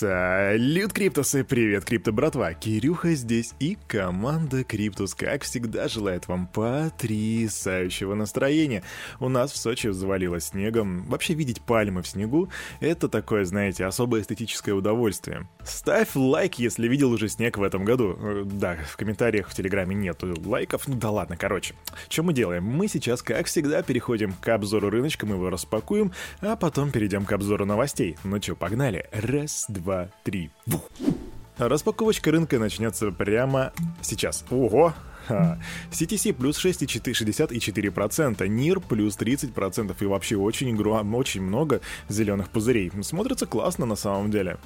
Салют, Криптусы! Привет, Крипто братва! Кирюха здесь и команда Криптус, как всегда, желает вам потрясающего настроения. У нас в Сочи завалило снегом. Вообще видеть пальмы в снегу — это такое, знаете, особое эстетическое удовольствие. Ставь лайк, если видел уже снег в этом году. Э, да, в комментариях в Телеграме нету лайков, ну да ладно, короче. Что мы делаем? Мы сейчас, как всегда, переходим к обзору рыночка, мы его распакуем, а потом перейдем к обзору новостей. Ну чё, погнали? Раз, два, три. Вух. Распаковочка рынка начнется прямо сейчас. Ого! CTC плюс 6,64%, NIR плюс 30% и вообще очень, очень много зеленых пузырей. Смотрится классно на самом деле.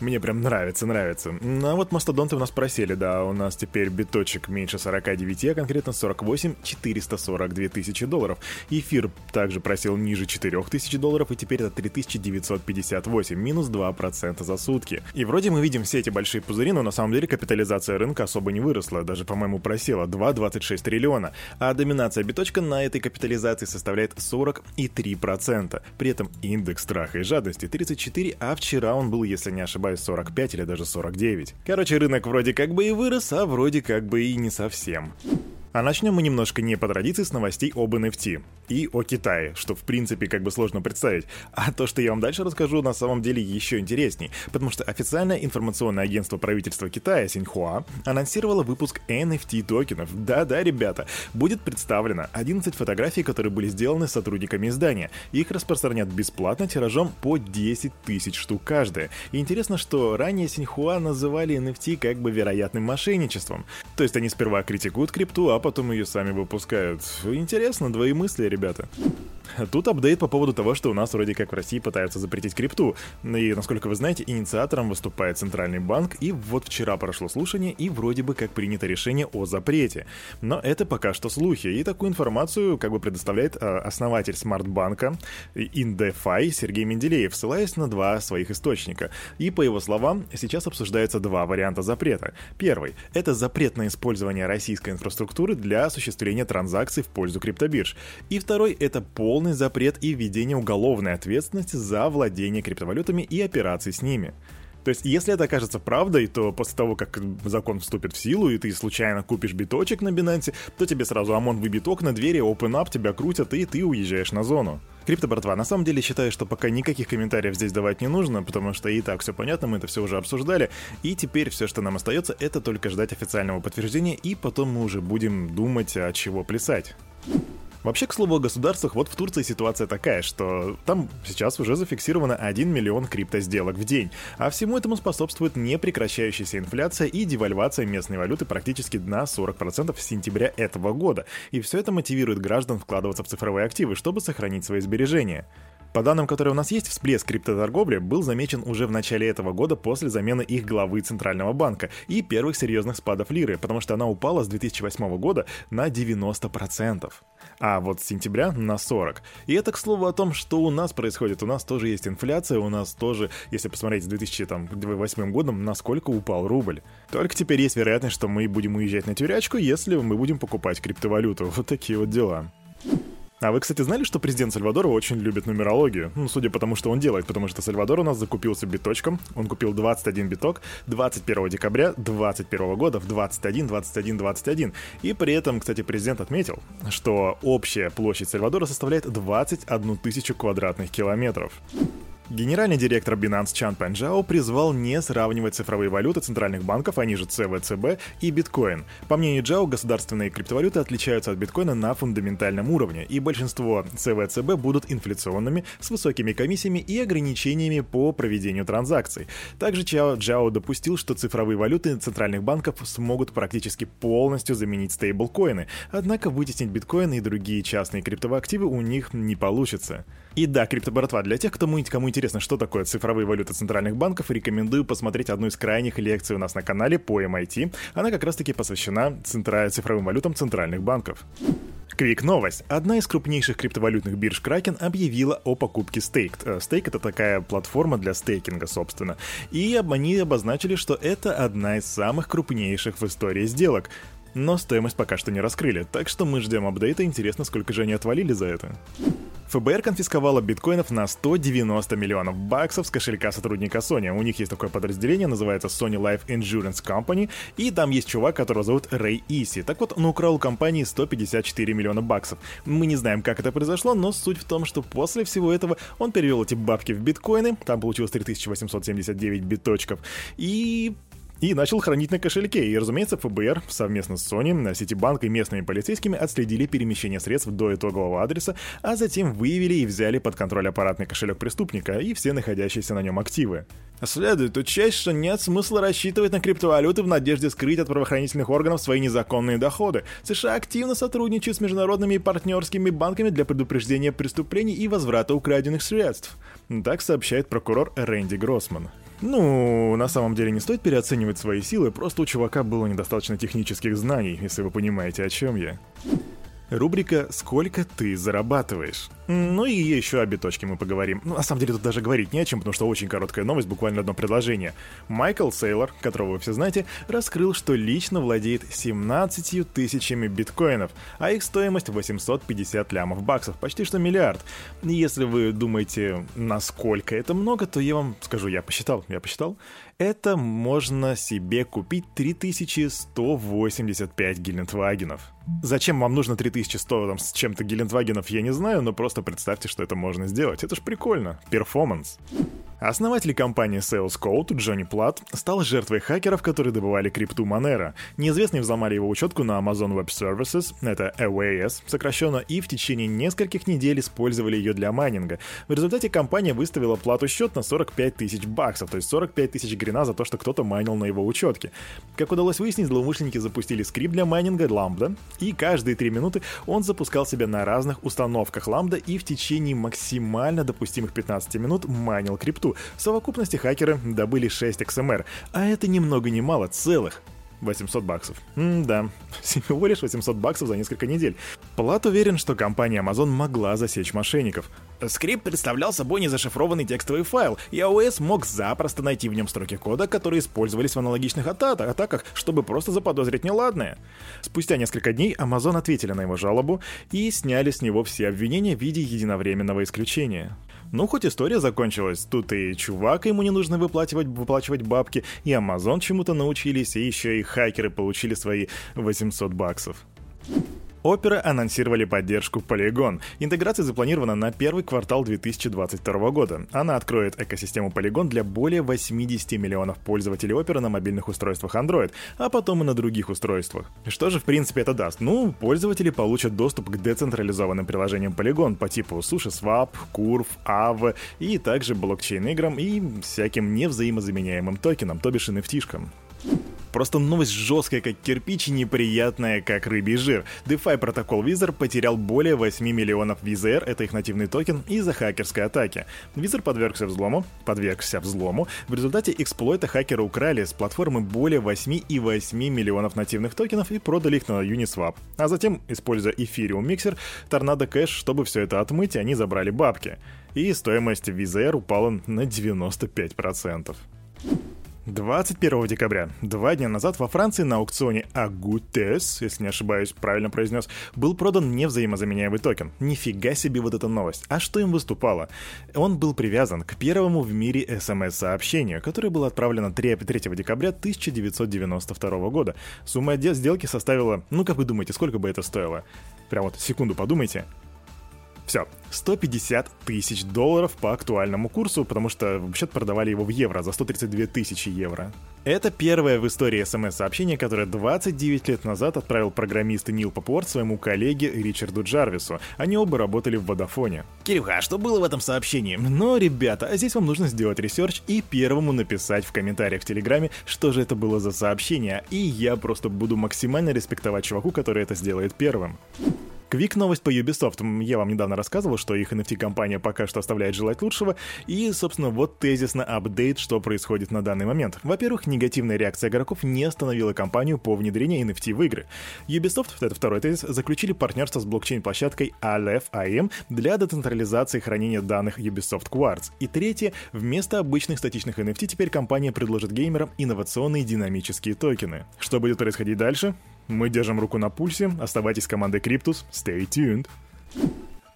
Мне прям нравится, нравится. Ну, а вот мастодонты у нас просели, да, у нас теперь биточек меньше 49, а конкретно 48 442 тысячи долларов. Эфир также просел ниже 4 тысяч долларов, и теперь это 3958, минус 2% за сутки. И вроде мы видим все эти большие пузыри, но на самом деле капитализация рынка особо не выросла, даже, по-моему, просела 2,26 триллиона, а доминация биточка на этой капитализации составляет 43%. При этом индекс страха и жадности 34, а вчера он был, если не ошибаюсь, ошибаюсь, 45 или даже 49. Короче, рынок вроде как бы и вырос, а вроде как бы и не совсем. А начнем мы немножко не по традиции с новостей об NFT и о Китае, что в принципе как бы сложно представить. А то, что я вам дальше расскажу, на самом деле еще интересней, потому что официальное информационное агентство правительства Китая Синьхуа анонсировало выпуск NFT токенов. Да-да, ребята, будет представлено 11 фотографий, которые были сделаны сотрудниками издания. Их распространят бесплатно тиражом по 10 тысяч штук каждая. И интересно, что ранее Синьхуа называли NFT как бы вероятным мошенничеством. То есть они сперва критикуют крипту, а потом ее сами выпускают. Интересно, двоемыслие, ребята. Тут апдейт по поводу того, что у нас вроде как в России пытаются запретить крипту. И, насколько вы знаете, инициатором выступает Центральный банк, и вот вчера прошло слушание, и вроде бы как принято решение о запрете. Но это пока что слухи, и такую информацию как бы предоставляет э, основатель смарт-банка InDeFi Сергей Менделеев, ссылаясь на два своих источника. И по его словам, сейчас обсуждается два варианта запрета. Первый — это запрет на использование российской инфраструктуры для осуществления транзакций в пользу криптобирж. И второй — это полный полный запрет и введение уголовной ответственности за владение криптовалютами и операции с ними. То есть, если это окажется правдой, то после того, как закон вступит в силу, и ты случайно купишь биточек на Binance, то тебе сразу ОМОН выбит окна, двери, open up, тебя крутят, и ты уезжаешь на зону. Крипто, братва, на самом деле считаю, что пока никаких комментариев здесь давать не нужно, потому что и так все понятно, мы это все уже обсуждали, и теперь все, что нам остается, это только ждать официального подтверждения, и потом мы уже будем думать, от чего плясать. Вообще, к слову о государствах, вот в Турции ситуация такая, что там сейчас уже зафиксировано 1 миллион крипто сделок в день, а всему этому способствует непрекращающаяся инфляция и девальвация местной валюты практически на 40% с сентября этого года. И все это мотивирует граждан вкладываться в цифровые активы, чтобы сохранить свои сбережения. По данным, которые у нас есть, всплеск криптоторговли был замечен уже в начале этого года после замены их главы Центрального банка и первых серьезных спадов лиры, потому что она упала с 2008 года на 90% а вот с сентября на 40%. И это, к слову, о том, что у нас происходит. У нас тоже есть инфляция, у нас тоже, если посмотреть с 2008 годом, насколько упал рубль. Только теперь есть вероятность, что мы будем уезжать на тюрячку, если мы будем покупать криптовалюту. Вот такие вот дела. А вы, кстати, знали, что президент Сальвадора очень любит нумерологию? Ну, судя по тому, что он делает, потому что Сальвадор у нас закупился биточком. Он купил 21 биток 21 декабря 2021 года в 21, 21, 21. И при этом, кстати, президент отметил, что общая площадь Сальвадора составляет 21 тысячу квадратных километров. Генеральный директор Binance Чан Панжао призвал не сравнивать цифровые валюты центральных банков, они же ЦВЦБ и биткоин. По мнению Джао, государственные криптовалюты отличаются от биткоина на фундаментальном уровне, и большинство ЦВЦБ будут инфляционными, с высокими комиссиями и ограничениями по проведению транзакций. Также Чао Джао допустил, что цифровые валюты центральных банков смогут практически полностью заменить стейблкоины, однако вытеснить биткоины и другие частные криптовые активы у них не получится. И да, криптобратва, для тех, кому, кому интересно, что такое цифровые валюты центральных банков, рекомендую посмотреть одну из крайних лекций у нас на канале по MIT. Она как раз-таки посвящена центра... цифровым валютам центральных банков. Квик новость. Одна из крупнейших криптовалютных бирж Kraken объявила о покупке Staked. Stake э, это такая платформа для стейкинга, собственно. И они обозначили, что это одна из самых крупнейших в истории сделок. Но стоимость пока что не раскрыли, так что мы ждем апдейта, интересно, сколько же они отвалили за это. ФБР конфисковало биткоинов на 190 миллионов баксов с кошелька сотрудника Sony. У них есть такое подразделение, называется Sony Life Insurance Company, и там есть чувак, которого зовут Рэй Иси. Так вот, он украл у компании 154 миллиона баксов. Мы не знаем, как это произошло, но суть в том, что после всего этого он перевел эти бабки в биткоины, там получилось 3879 биточков, и и начал хранить на кошельке. И, разумеется, ФБР совместно с Sony, Ситибанк и местными полицейскими отследили перемещение средств до итогового адреса, а затем выявили и взяли под контроль аппаратный кошелек преступника и все находящиеся на нем активы. Следует учесть, что нет смысла рассчитывать на криптовалюты в надежде скрыть от правоохранительных органов свои незаконные доходы. США активно сотрудничают с международными и партнерскими банками для предупреждения преступлений и возврата украденных средств. Так сообщает прокурор Рэнди Гроссман. Ну, на самом деле не стоит переоценивать свои силы, просто у чувака было недостаточно технических знаний, если вы понимаете, о чем я. Рубрика «Сколько ты зарабатываешь?». Ну и еще о биточке мы поговорим. Ну, на самом деле тут даже говорить не о чем, потому что очень короткая новость, буквально одно предложение. Майкл Сейлор, которого вы все знаете, раскрыл, что лично владеет 17 тысячами биткоинов, а их стоимость 850 лямов баксов, почти что миллиард. Если вы думаете, насколько это много, то я вам скажу, я посчитал, я посчитал. Это можно себе купить 3185 Гелендвагенов. Зачем вам нужно 3100 там, с чем-то Гелендвагенов, я не знаю, но просто представьте, что это можно сделать. Это ж прикольно. Перформанс. Основатель компании Sales Code Джонни Плат стал жертвой хакеров, которые добывали крипту Monero. Неизвестные взломали его учетку на Amazon Web Services, это AWS сокращенно, и в течение нескольких недель использовали ее для майнинга. В результате компания выставила плату счет на 45 тысяч баксов, то есть 45 тысяч грина за то, что кто-то майнил на его учетке. Как удалось выяснить, злоумышленники запустили скрипт для майнинга Lambda, и каждые 3 минуты он запускал себя на разных установках Lambda и в течение максимально допустимых 15 минут майнил крипту крипту. В совокупности хакеры добыли 6 XMR, а это ни много ни мало, целых 800 баксов. М-да, всего лишь 800 баксов за несколько недель. Плат уверен, что компания Amazon могла засечь мошенников. Скрипт представлял собой незашифрованный текстовый файл, и AWS мог запросто найти в нем строки кода, которые использовались в аналогичных ата- атаках, чтобы просто заподозрить неладное. Спустя несколько дней Amazon ответили на его жалобу и сняли с него все обвинения в виде единовременного исключения. Ну, хоть история закончилась, тут и чувак ему не нужно выплачивать, выплачивать бабки, и Amazon чему-то научились, и еще и хакеры получили свои 800 баксов. Opera анонсировали поддержку Polygon. Интеграция запланирована на первый квартал 2022 года. Она откроет экосистему Polygon для более 80 миллионов пользователей Opera на мобильных устройствах Android, а потом и на других устройствах. Что же в принципе это даст? Ну, пользователи получат доступ к децентрализованным приложениям Polygon по типу SushiSwap, Curve, Aave и также блокчейн-играм и всяким невзаимозаменяемым токенам, то бишь NFT-шкам. Просто новость жесткая, как кирпич, и неприятная, как рыбий жир. DeFi протокол Visor потерял более 8 миллионов VISR, это их нативный токен, из-за хакерской атаки. Visor подвергся взлому, подвергся взлому. В результате эксплойта хакеры украли с платформы более 8,8 миллионов нативных токенов и продали их на Uniswap. А затем, используя Ethereum миксер, Tornado Cash, чтобы все это отмыть, они забрали бабки. И стоимость VZR упала на 95%. 21 декабря, два дня назад во Франции на аукционе Агутес, если не ошибаюсь, правильно произнес, был продан невзаимозаменяемый токен. Нифига себе вот эта новость. А что им выступало? Он был привязан к первому в мире смс-сообщению, которое было отправлено 3, 3 декабря 1992 года. Сумма сделки составила, ну как вы думаете, сколько бы это стоило? Прям вот секунду подумайте. Все, 150 тысяч долларов по актуальному курсу, потому что вообще продавали его в евро за 132 тысячи евро. Это первое в истории смс-сообщение, которое 29 лет назад отправил программист Нил Папуорт своему коллеге Ричарду Джарвису. Они оба работали в Водафоне. Кирюха, а что было в этом сообщении? Но, ребята, а здесь вам нужно сделать research и первому написать в комментариях в Телеграме, что же это было за сообщение, и я просто буду максимально респектовать чуваку, который это сделает первым. Квик новость по Ubisoft. Я вам недавно рассказывал, что их NFT-компания пока что оставляет желать лучшего. И, собственно, вот тезисно апдейт, что происходит на данный момент. Во-первых, негативная реакция игроков не остановила компанию по внедрению NFT в игры. Ubisoft, это второй тезис, заключили партнерство с блокчейн-площадкой Aleph для децентрализации хранения данных Ubisoft Quartz. И третье, вместо обычных статичных NFT теперь компания предложит геймерам инновационные динамические токены. Что будет происходить дальше? Мы держим руку на пульсе. Оставайтесь командой Криптус. Stay tuned.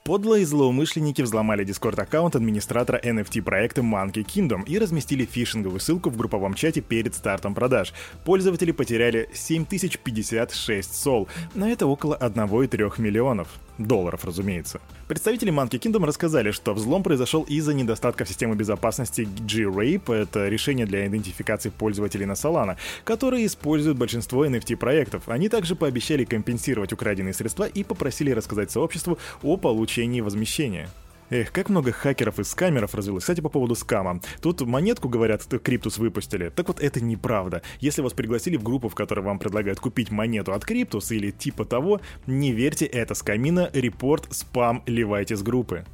Подлые злоумышленники взломали дискорд-аккаунт администратора NFT-проекта Monkey Kingdom и разместили фишинговую ссылку в групповом чате перед стартом продаж. Пользователи потеряли 7056 сол, на это около 1,3 миллионов долларов, разумеется. Представители Monkey Kingdom рассказали, что взлом произошел из-за недостатков системы безопасности G-Rape, это решение для идентификации пользователей на Solana, которые используют большинство NFT-проектов. Они также пообещали компенсировать украденные средства и попросили рассказать сообществу о получении возмещения. Эх, как много хакеров и скамеров развелось. Кстати, по поводу скама. Тут монетку, говорят, Криптус выпустили. Так вот, это неправда. Если вас пригласили в группу, в которой вам предлагают купить монету от Криптус или типа того, не верьте, это скамина, report, спам, ливайте с группы.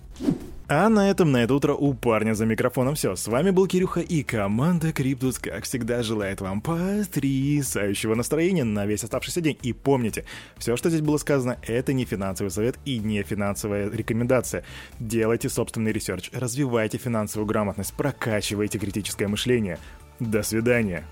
А на этом на это утро у парня за микрофоном все. С вами был Кирюха и команда Криптус, как всегда, желает вам потрясающего настроения на весь оставшийся день. И помните, все, что здесь было сказано, это не финансовый совет и не финансовая рекомендация. Делайте собственный research, развивайте финансовую грамотность, прокачивайте критическое мышление. До свидания.